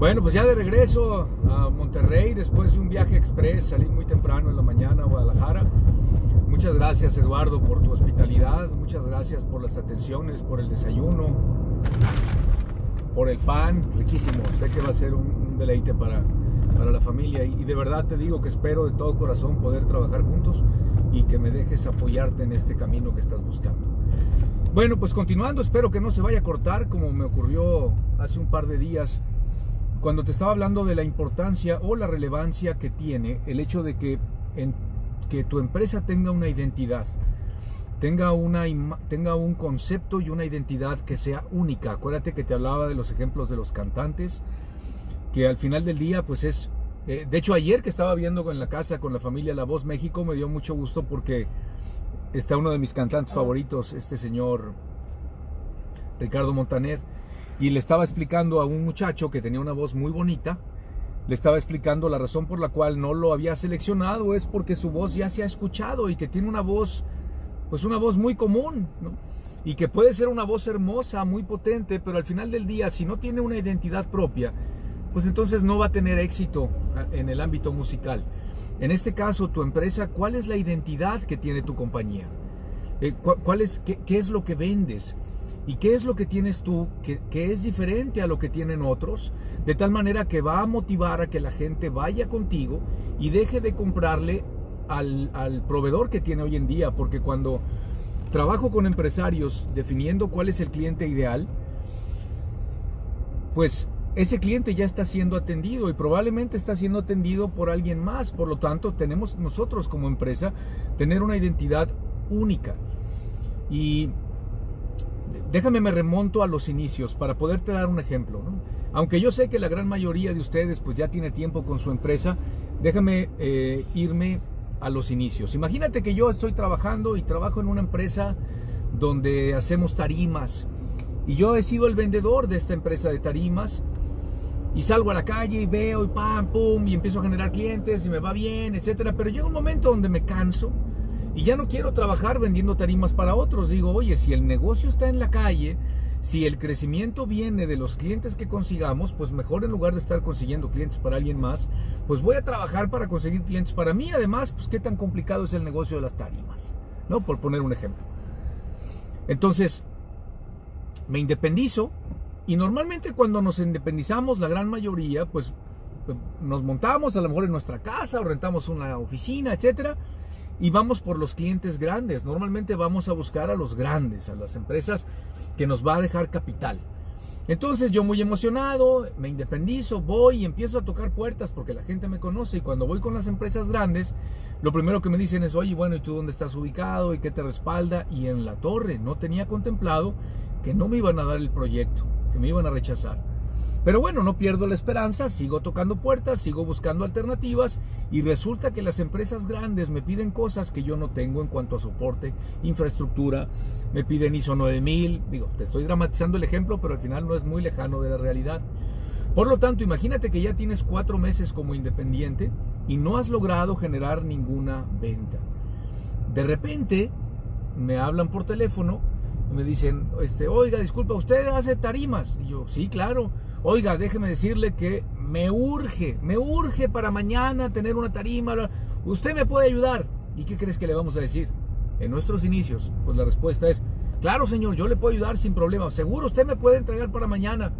Bueno, pues ya de regreso a Monterrey, después de un viaje express, salí muy temprano en la mañana a Guadalajara. Muchas gracias Eduardo por tu hospitalidad, muchas gracias por las atenciones, por el desayuno, por el pan, riquísimo. Sé que va a ser un, deleite para, para la familia y, y de verdad te digo que espero de todo corazón poder trabajar juntos y que me dejes apoyarte en este camino que estás buscando. Bueno, pues continuando, espero que no se vaya a cortar como me ocurrió hace un par de días cuando te estaba hablando de la importancia o la relevancia que tiene el hecho de que, en, que tu empresa tenga una identidad, tenga, una, tenga un concepto y una identidad que sea única. Acuérdate que te hablaba de los ejemplos de los cantantes, que al final del día pues es... Eh, de hecho ayer que estaba viendo en la casa con la familia La Voz México me dio mucho gusto porque está uno de mis cantantes favoritos, este señor Ricardo Montaner y le estaba explicando a un muchacho que tenía una voz muy bonita, le estaba explicando la razón por la cual no lo había seleccionado es porque su voz ya se ha escuchado y que tiene una voz, pues una voz muy común, y que puede ser una voz hermosa, muy potente, pero al final del día, si no tiene una identidad propia, pues entonces no va a tener éxito ah, en el ámbito musical. En este caso, tu empresa, ¿cuál es la identidad que tiene tu compañía? Eh, ¿Cuál es, qué, qué es lo que vendes? ¿Y qué es lo que tienes tú que, es diferente a lo que tienen otros? De tal manera que va a motivar a que la gente vaya contigo y deje de comprarle al, al proveedor que tiene hoy en día. Porque cuando trabajo con empresarios definiendo cuál es el cliente ideal, pues ese cliente ya está siendo atendido y probablemente está siendo atendido por alguien más. Por lo tanto, tenemos nosotros como empresa tener una identidad única. Y déjame me remonto a los inicios para poderte dar un ejemplo. Aunque yo sé que la gran mayoría de ustedes pues ya tiene tiempo con su empresa, déjame eh, irme a los inicios. Imagínate que yo estoy trabajando y trabajo en una empresa donde hacemos tarimas y yo he sido el vendedor de esta empresa de tarimas y salgo a la calle y veo y pam, pum y empiezo a generar clientes y me va bien, etcétera, pero llega un momento donde me canso y ya no quiero trabajar vendiendo tarimas para otros. Digo, oye, si el negocio está en la calle, si el crecimiento viene de los clientes que consigamos, pues mejor en lugar de estar consiguiendo clientes para alguien más, pues voy a trabajar para conseguir clientes para mí. Además, pues qué tan complicado es el negocio de las tarimas, ¿no? Por poner un ejemplo. Entonces, me independizo y normalmente cuando nos independizamos, la gran mayoría, pues nos montamos a lo mejor en nuestra casa o rentamos una oficina, etcétera y vamos por los clientes grandes. Normalmente vamos a buscar a los grandes, a las empresas que nos va a dejar capital. Entonces yo muy emocionado, me independizo, voy y empiezo a tocar puertas porque la gente me conoce y cuando voy con las empresas grandes, lo primero que me dicen es, oye, bueno, ¿y tú dónde estás ubicado y qué te respalda? Y en la torre no tenía contemplado que no me iban a dar el proyecto, que me iban a rechazar. Pero bueno, no pierdo la esperanza, sigo tocando puertas, sigo buscando alternativas y resulta que las empresas grandes me piden cosas que yo no tengo en cuanto a soporte, infraestructura, me piden ISO 9000, digo, te estoy dramatizando el ejemplo, pero al final no es muy lejano de la realidad. Por lo tanto, imagínate que ya tienes cuatro meses como independiente y no has logrado generar ninguna venta. De repente me hablan por teléfono me dicen, este, oiga, disculpa, ¿usted hace tarimas? Y yo, sí, claro. Oiga, déjeme decirle que me urge, me urge para mañana tener una tarima. ¿Usted me puede ayudar? ¿Y qué crees que le vamos a decir? En nuestros inicios, pues la respuesta es, claro señor, yo le puedo ayudar sin problema. ¿Seguro usted me puede entregar para mañana?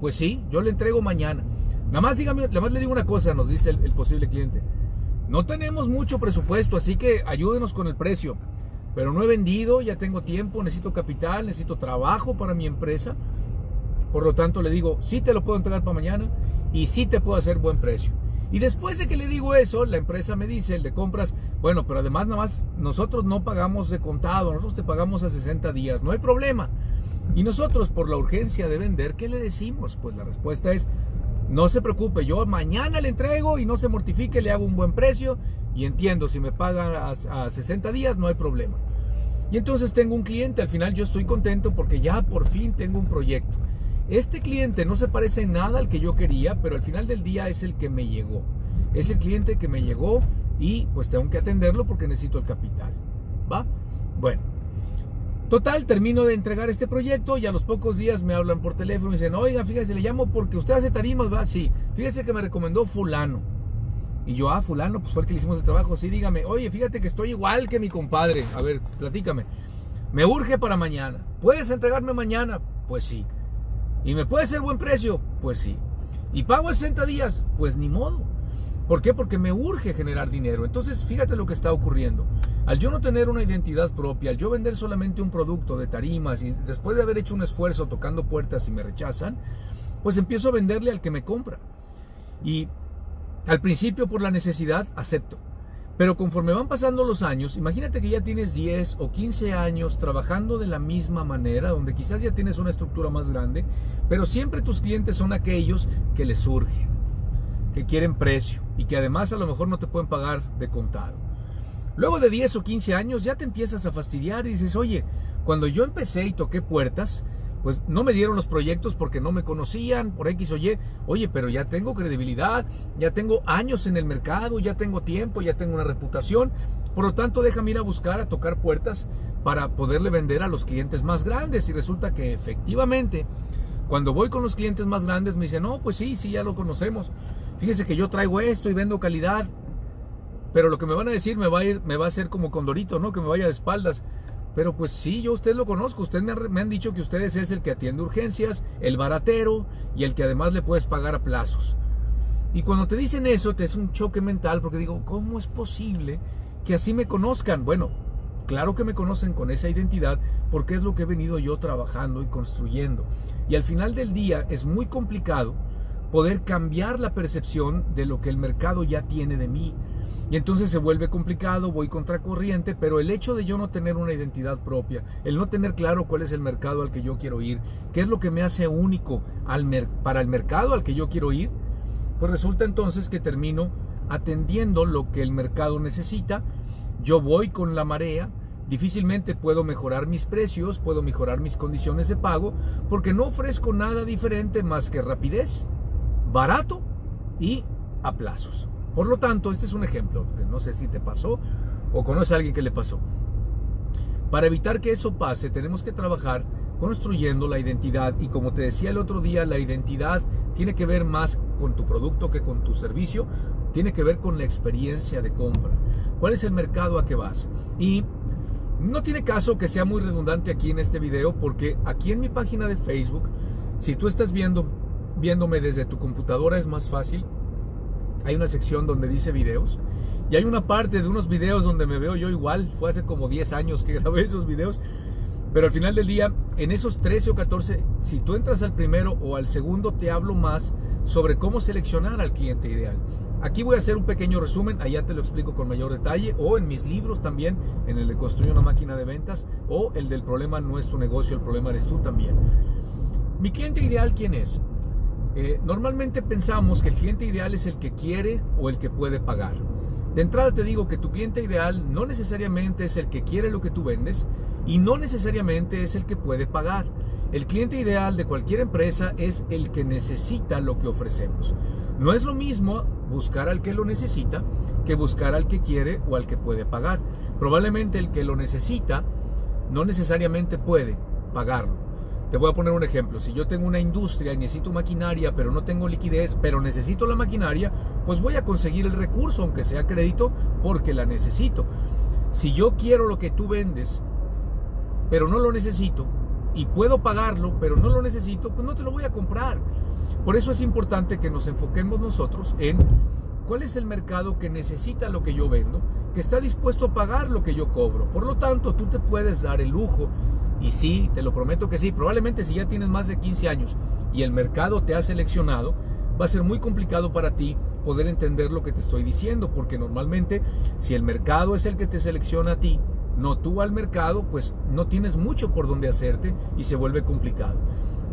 Pues sí, yo le entrego mañana. Nada más, dígame, nada más le digo una cosa, nos dice el, el posible cliente. No tenemos mucho presupuesto, así que ayúdenos con el precio. Pero no he vendido, ya tengo tiempo, necesito capital, necesito trabajo para mi empresa. Por lo tanto, le digo, sí te lo puedo entregar para mañana y sí te puedo hacer buen precio. Y después de que le digo eso, la empresa me dice, el de compras, bueno, pero además nada más nosotros no pagamos de contado, nosotros te pagamos a 60 días, no hay problema. Y nosotros por la urgencia de vender, ¿qué le decimos? Pues la respuesta es, no se preocupe, yo mañana le entrego y no se mortifique, le hago un buen precio y entiendo, si me pagan a, a 60 días no hay problema. Y entonces tengo un cliente, al final yo estoy contento porque ya por fin tengo un proyecto. Este cliente no se parece en nada al que yo quería, pero al final del día es el que me llegó. Es el cliente que me llegó y pues tengo que atenderlo porque necesito el capital. ¿Va? Bueno. Total, termino de entregar este proyecto y a los pocos días me hablan por teléfono y dicen, oiga, fíjese, le llamo porque usted hace tarimas, va, sí. Fíjese que me recomendó fulano. Y yo, ah, fulano, pues fue el que le hicimos el trabajo. Sí, dígame, oye, fíjate que estoy igual que mi compadre. A ver, platícame. Me urge para mañana. ¿Puedes entregarme mañana? Pues sí. ¿Y me puede ser buen precio? Pues sí. ¿Y pago 60 días? Pues ni modo. ¿Por qué? Porque me urge generar dinero. Entonces, fíjate lo que está ocurriendo. Al yo no tener una identidad propia, al yo vender solamente un producto de tarimas y después de haber hecho un esfuerzo tocando puertas y me rechazan, pues empiezo a venderle al que me compra. Y al principio por la necesidad acepto. Pero conforme van pasando los años, imagínate que ya tienes 10 o 15 años trabajando de la misma manera, donde quizás ya tienes una estructura más grande, pero siempre tus clientes son aquellos que les surgen, que quieren precio y que además a lo mejor no te pueden pagar de contado. Luego de 10 o 15 años ya te empiezas a fastidiar y dices, oye, cuando yo empecé y toqué puertas, pues no me dieron los proyectos porque no me conocían, por X o Y. Oye, pero ya tengo credibilidad, ya tengo años en el mercado, ya tengo tiempo, ya tengo una reputación. Por lo tanto, déjame ir a buscar, a tocar puertas para poderle vender a los clientes más grandes. Y resulta que efectivamente, cuando voy con los clientes más grandes, me dicen, no, pues sí, sí, ya lo conocemos. Fíjese que yo traigo esto y vendo calidad. Pero lo que me van a decir me va a ir, me va a hacer como condorito, ¿no? Que me vaya de espaldas. Pero pues sí, yo usted lo conozco. Usted me, han dicho que ustedes es el que atiende urgencias, el baratero y el que además le puedes pagar a plazos. Y cuando te dicen eso, te es un choque mental porque digo, ¿cómo es posible que así me conozcan? Bueno, claro que me conocen con esa identidad porque es lo que he venido yo trabajando y construyendo. Y al final del día es muy complicado poder cambiar la percepción de lo que el mercado ya tiene de mí. Y entonces se vuelve complicado, voy contracorriente, pero el hecho de yo no tener una identidad propia, el no tener claro cuál es el mercado al que yo quiero ir, qué es lo que me hace único para el mercado al que yo quiero ir, pues resulta entonces que termino atendiendo lo que el mercado necesita, yo voy con la marea, difícilmente puedo mejorar mis precios, puedo mejorar mis condiciones de pago, porque no ofrezco nada diferente más que rapidez, barato y a plazos. Por lo tanto, este es un ejemplo, que no sé si te pasó o conoces a alguien que le pasó. Para evitar que eso pase, tenemos que trabajar construyendo la identidad y como te decía el otro día, la identidad tiene que ver más con tu producto que con tu servicio, tiene que ver con la experiencia de compra. ¿Cuál es el mercado a que vas? Y no tiene caso que sea muy redundante aquí en este video porque aquí en mi página de Facebook, si tú estás viendo viéndome desde tu computadora es más fácil. Hay una sección donde dice videos y hay una parte de unos videos donde me veo yo igual. Fue hace como 10 años que grabé esos videos. Pero al final del día, en esos 13 o 14, si tú entras al primero o al segundo, te hablo más sobre cómo seleccionar al cliente ideal. Aquí voy a hacer un pequeño resumen, allá te lo explico con mayor detalle, o en mis libros también, en el de Construye una máquina de ventas, o el del problema no es tu negocio, el problema eres tú también. Mi cliente ideal, ¿quién es? Eh, normalmente pensamos que el cliente ideal es el que quiere o el que puede pagar. De entrada te digo que tu cliente ideal no necesariamente es el que quiere lo que tú vendes y no necesariamente es el que puede pagar. El cliente ideal de cualquier empresa es el que necesita lo que ofrecemos. No es lo mismo buscar al que lo necesita que buscar al que quiere o al que puede pagar. Probablemente el que lo necesita no necesariamente puede pagarlo. Te voy a poner un ejemplo. Si yo tengo una industria y necesito maquinaria, pero no tengo liquidez, pero necesito la maquinaria, pues voy a conseguir el recurso, aunque sea crédito, porque la necesito. Si yo quiero lo que tú vendes, pero no lo necesito, y puedo pagarlo, pero no lo necesito, pues no te lo voy a comprar. Por eso es importante que nos enfoquemos nosotros en cuál es el mercado que necesita lo que yo vendo, que está dispuesto a pagar lo que yo cobro. Por lo tanto, tú te puedes dar el lujo y sí, te lo prometo que sí. Probablemente si ya tienes más de 15 años y el mercado te ha seleccionado, va a ser muy complicado para ti poder entender lo que te estoy diciendo, porque normalmente si el mercado es el que te selecciona a ti, no tú al mercado, pues no tienes mucho por donde hacerte y se vuelve complicado.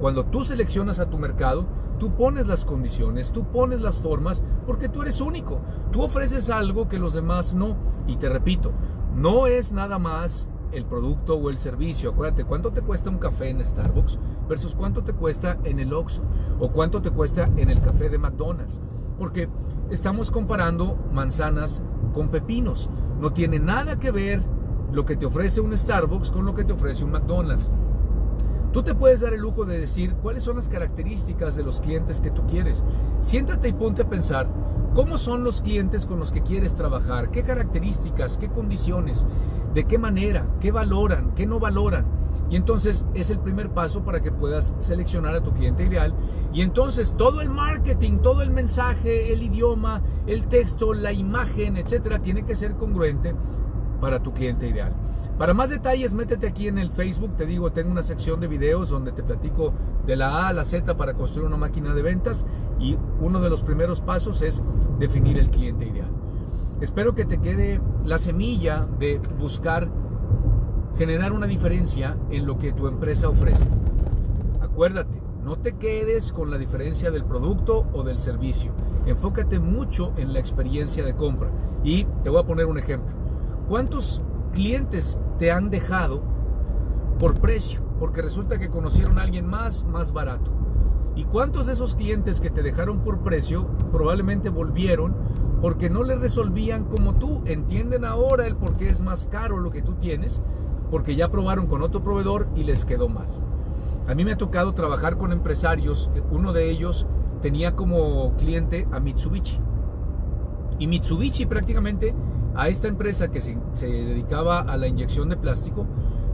Cuando tú seleccionas a tu mercado, tú pones las condiciones, tú pones las formas, porque tú eres único. Tú ofreces algo que los demás no. Y te repito, no es nada más el producto o el servicio. Acuérdate, ¿cuánto te cuesta un café en Starbucks versus cuánto te cuesta en el Oxxo o cuánto te cuesta en el café de McDonald's? Porque estamos comparando manzanas con pepinos. No tiene nada que ver lo que te ofrece un Starbucks con lo que te ofrece un McDonald's. Tú te puedes dar el lujo de decir cuáles son las características de los clientes que tú quieres. Siéntate y ponte a pensar cómo son los clientes con los que quieres trabajar, qué características, qué condiciones, de qué manera, qué valoran, qué no valoran. Y entonces es el primer paso para que puedas seleccionar a tu cliente ideal. Y entonces todo el marketing, todo el mensaje, el idioma, el texto, la imagen, etcétera, tiene que ser congruente para tu cliente ideal. Para más detalles, métete aquí en el Facebook. Te digo, tengo una sección de videos donde te platico de la A a la Z para construir una máquina de ventas. Y uno de los primeros pasos es definir el cliente ideal. Espero que te quede la semilla de buscar generar una diferencia en lo que tu empresa ofrece. Acuérdate, no te quedes con la diferencia del producto o del servicio. Enfócate mucho en la experiencia de compra. Y te voy a poner un ejemplo. ¿Cuántos clientes te han dejado por precio? Porque resulta que conocieron a alguien más, más barato. ¿Y cuántos de esos clientes que te dejaron por precio probablemente volvieron porque no le resolvían como tú? Entienden ahora el por qué es más caro lo que tú tienes, porque ya probaron con otro proveedor y les quedó mal. A mí me ha tocado trabajar con empresarios, uno de ellos tenía como cliente a Mitsubishi. Y Mitsubishi prácticamente a esta empresa que se, dedicaba a la inyección de plástico,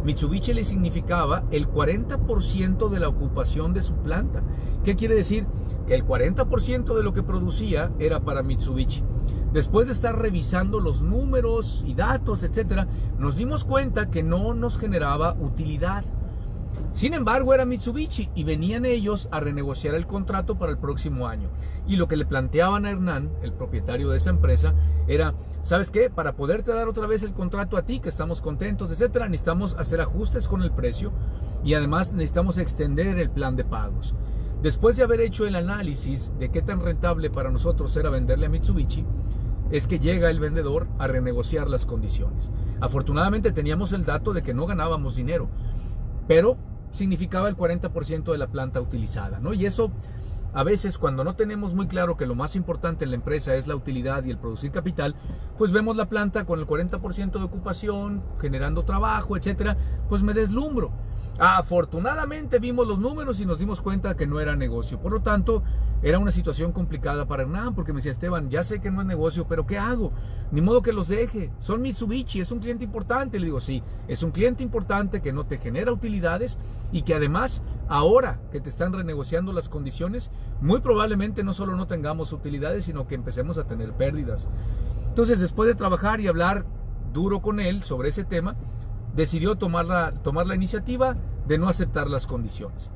Mitsubishi le significaba el 40% de la ocupación de su planta. ¿Qué quiere decir? Que el 40% de lo que producía era para Mitsubishi. Después de estar revisando los números y datos, etcétera, nos dimos cuenta que no nos generaba utilidad. Sin embargo, era Mitsubishi y venían ellos a renegociar el contrato para el próximo año. Y lo que le planteaban a Hernán, el propietario de esa empresa, era, ¿sabes qué? Para poderte dar otra vez el contrato a ti, que estamos contentos, etcétera, necesitamos hacer ajustes con el precio y además necesitamos extender el plan de pagos. Después de haber hecho el análisis de qué tan rentable para nosotros era venderle a Mitsubishi, es que llega el vendedor a renegociar las condiciones. Afortunadamente teníamos el dato de que no ganábamos dinero, pero significaba el 40% de la planta utilizada, ¿no? Y eso a veces cuando no tenemos muy claro que lo más importante en la empresa es la utilidad y el producir capital, pues vemos la planta con el 40% de ocupación, generando trabajo, etcétera, pues me deslumbro. Afortunadamente vimos los números y nos dimos cuenta que no era negocio. Por lo tanto, era una situación complicada para Hernán porque me decía Esteban, ya sé que no es negocio, pero ¿qué hago? Ni modo que los deje. Son Mitsubishi, es un cliente importante. Le digo, sí, es un cliente importante que no te genera utilidades y que además ahora que te están renegociando las condiciones, muy probablemente no solo no tengamos utilidades, sino que empecemos a tener pérdidas. Entonces, después de trabajar y hablar duro con él sobre ese tema, decidió tomar la, tomar la iniciativa de no aceptar las condiciones.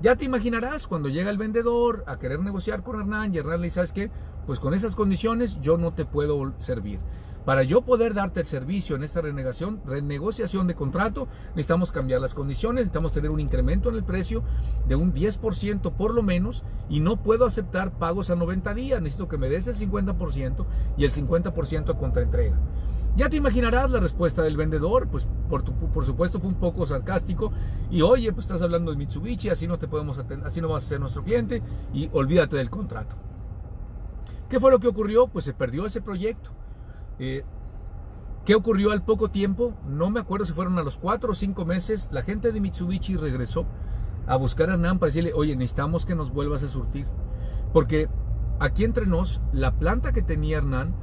Ya te imaginarás cuando llega el vendedor a querer negociar con Hernán y Hernán le dice, ¿sabes qué? Pues con esas condiciones yo no te puedo servir. Para yo poder darte el servicio en esta renegociación de contrato, necesitamos cambiar las condiciones, necesitamos tener un incremento en el precio de un 10% por lo menos y no puedo aceptar pagos a 90 días, necesito que me des el 50% y el 50% a contraentrega. Ya te imaginarás la respuesta del vendedor, pues por, por supuesto fue un poco sarcástico y oye, pues estás hablando de Mitsubishi, así no te podemos así no vas a ser nuestro cliente y olvídate del contrato. ¿Qué fue lo que ocurrió? Pues se perdió ese proyecto. Eh, ¿Qué ocurrió al poco tiempo? No me acuerdo si fueron a los cuatro o cinco meses. La gente de Mitsubishi regresó a buscar a Hernán para decirle, oye, necesitamos que nos vuelvas a surtir. Porque aquí entre nos, la planta que tenía Hernán,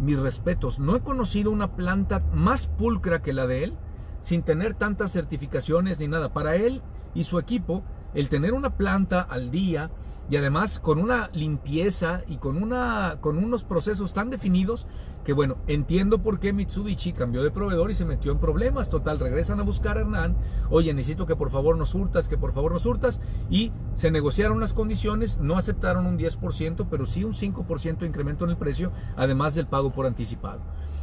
mis respetos, no he conocido una planta más pulcra que la de él, sin tener tantas certificaciones ni nada. Para él y su equipo, el tener una planta al día y además con una limpieza y con, una, con unos procesos tan definidos que bueno, entiendo por qué Mitsubishi cambió de proveedor y se metió en problemas. Total, regresan a buscar a Hernán, oye, necesito que por favor nos hurtas, que por favor nos hurtas, y se negociaron las condiciones, no aceptaron un 10%, pero sí un 5% de incremento en el precio, además del pago por anticipado.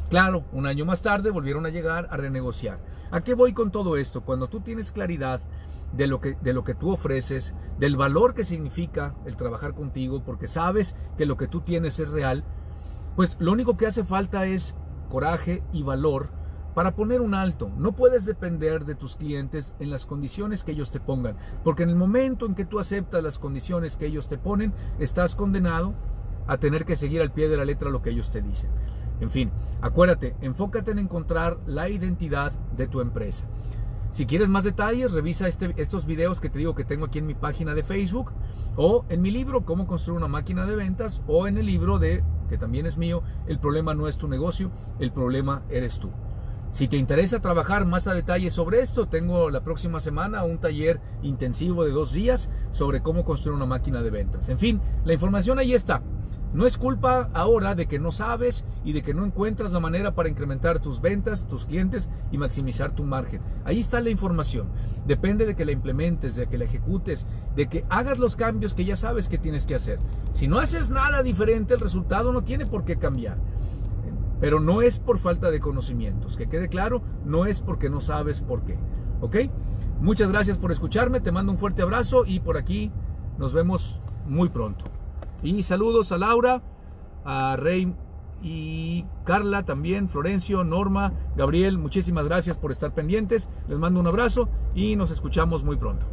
Claro, un año más tarde volvieron a llegar a renegociar. ¿A qué voy con todo esto? Cuando tú tienes claridad de lo que, de lo que tú ofreces, del valor que significa el trabajar contigo, porque sabes que lo que tú tienes es real, pues lo único que hace falta es coraje y valor para poner un alto. No puedes depender de tus clientes en las condiciones que ellos te pongan, porque en el momento en que tú aceptas las condiciones que ellos te ponen, estás condenado a tener que seguir al pie de la letra lo que ellos te dicen. En fin, acuérdate, enfócate en encontrar la identidad de tu empresa. Si quieres más detalles, revisa este, estos videos que te digo que tengo aquí en mi página de Facebook o en mi libro Cómo construir una máquina de ventas o en el libro de, que también es mío, El problema no es tu negocio, el problema eres tú. Si te interesa trabajar más a detalle sobre esto, tengo la próxima semana un taller intensivo de dos días sobre cómo construir una máquina de ventas. En fin, la información ahí está. No es culpa ahora de que no sabes y de que no encuentras la manera para incrementar tus ventas, tus clientes y maximizar tu margen. Ahí está la información. Depende de que la implementes, de que la ejecutes, de que hagas los cambios que ya sabes que tienes que hacer. Si no haces nada diferente, el resultado no tiene por qué cambiar. Pero no es por falta de conocimientos. Que quede claro, no es porque no sabes por qué. ¿Ok? Muchas gracias por escucharme. Te mando un fuerte abrazo y por aquí nos vemos muy pronto. Y saludos a Laura, a Rey y Carla también, Florencio, Norma, Gabriel, muchísimas gracias por estar pendientes. Les mando un abrazo y nos escuchamos muy pronto.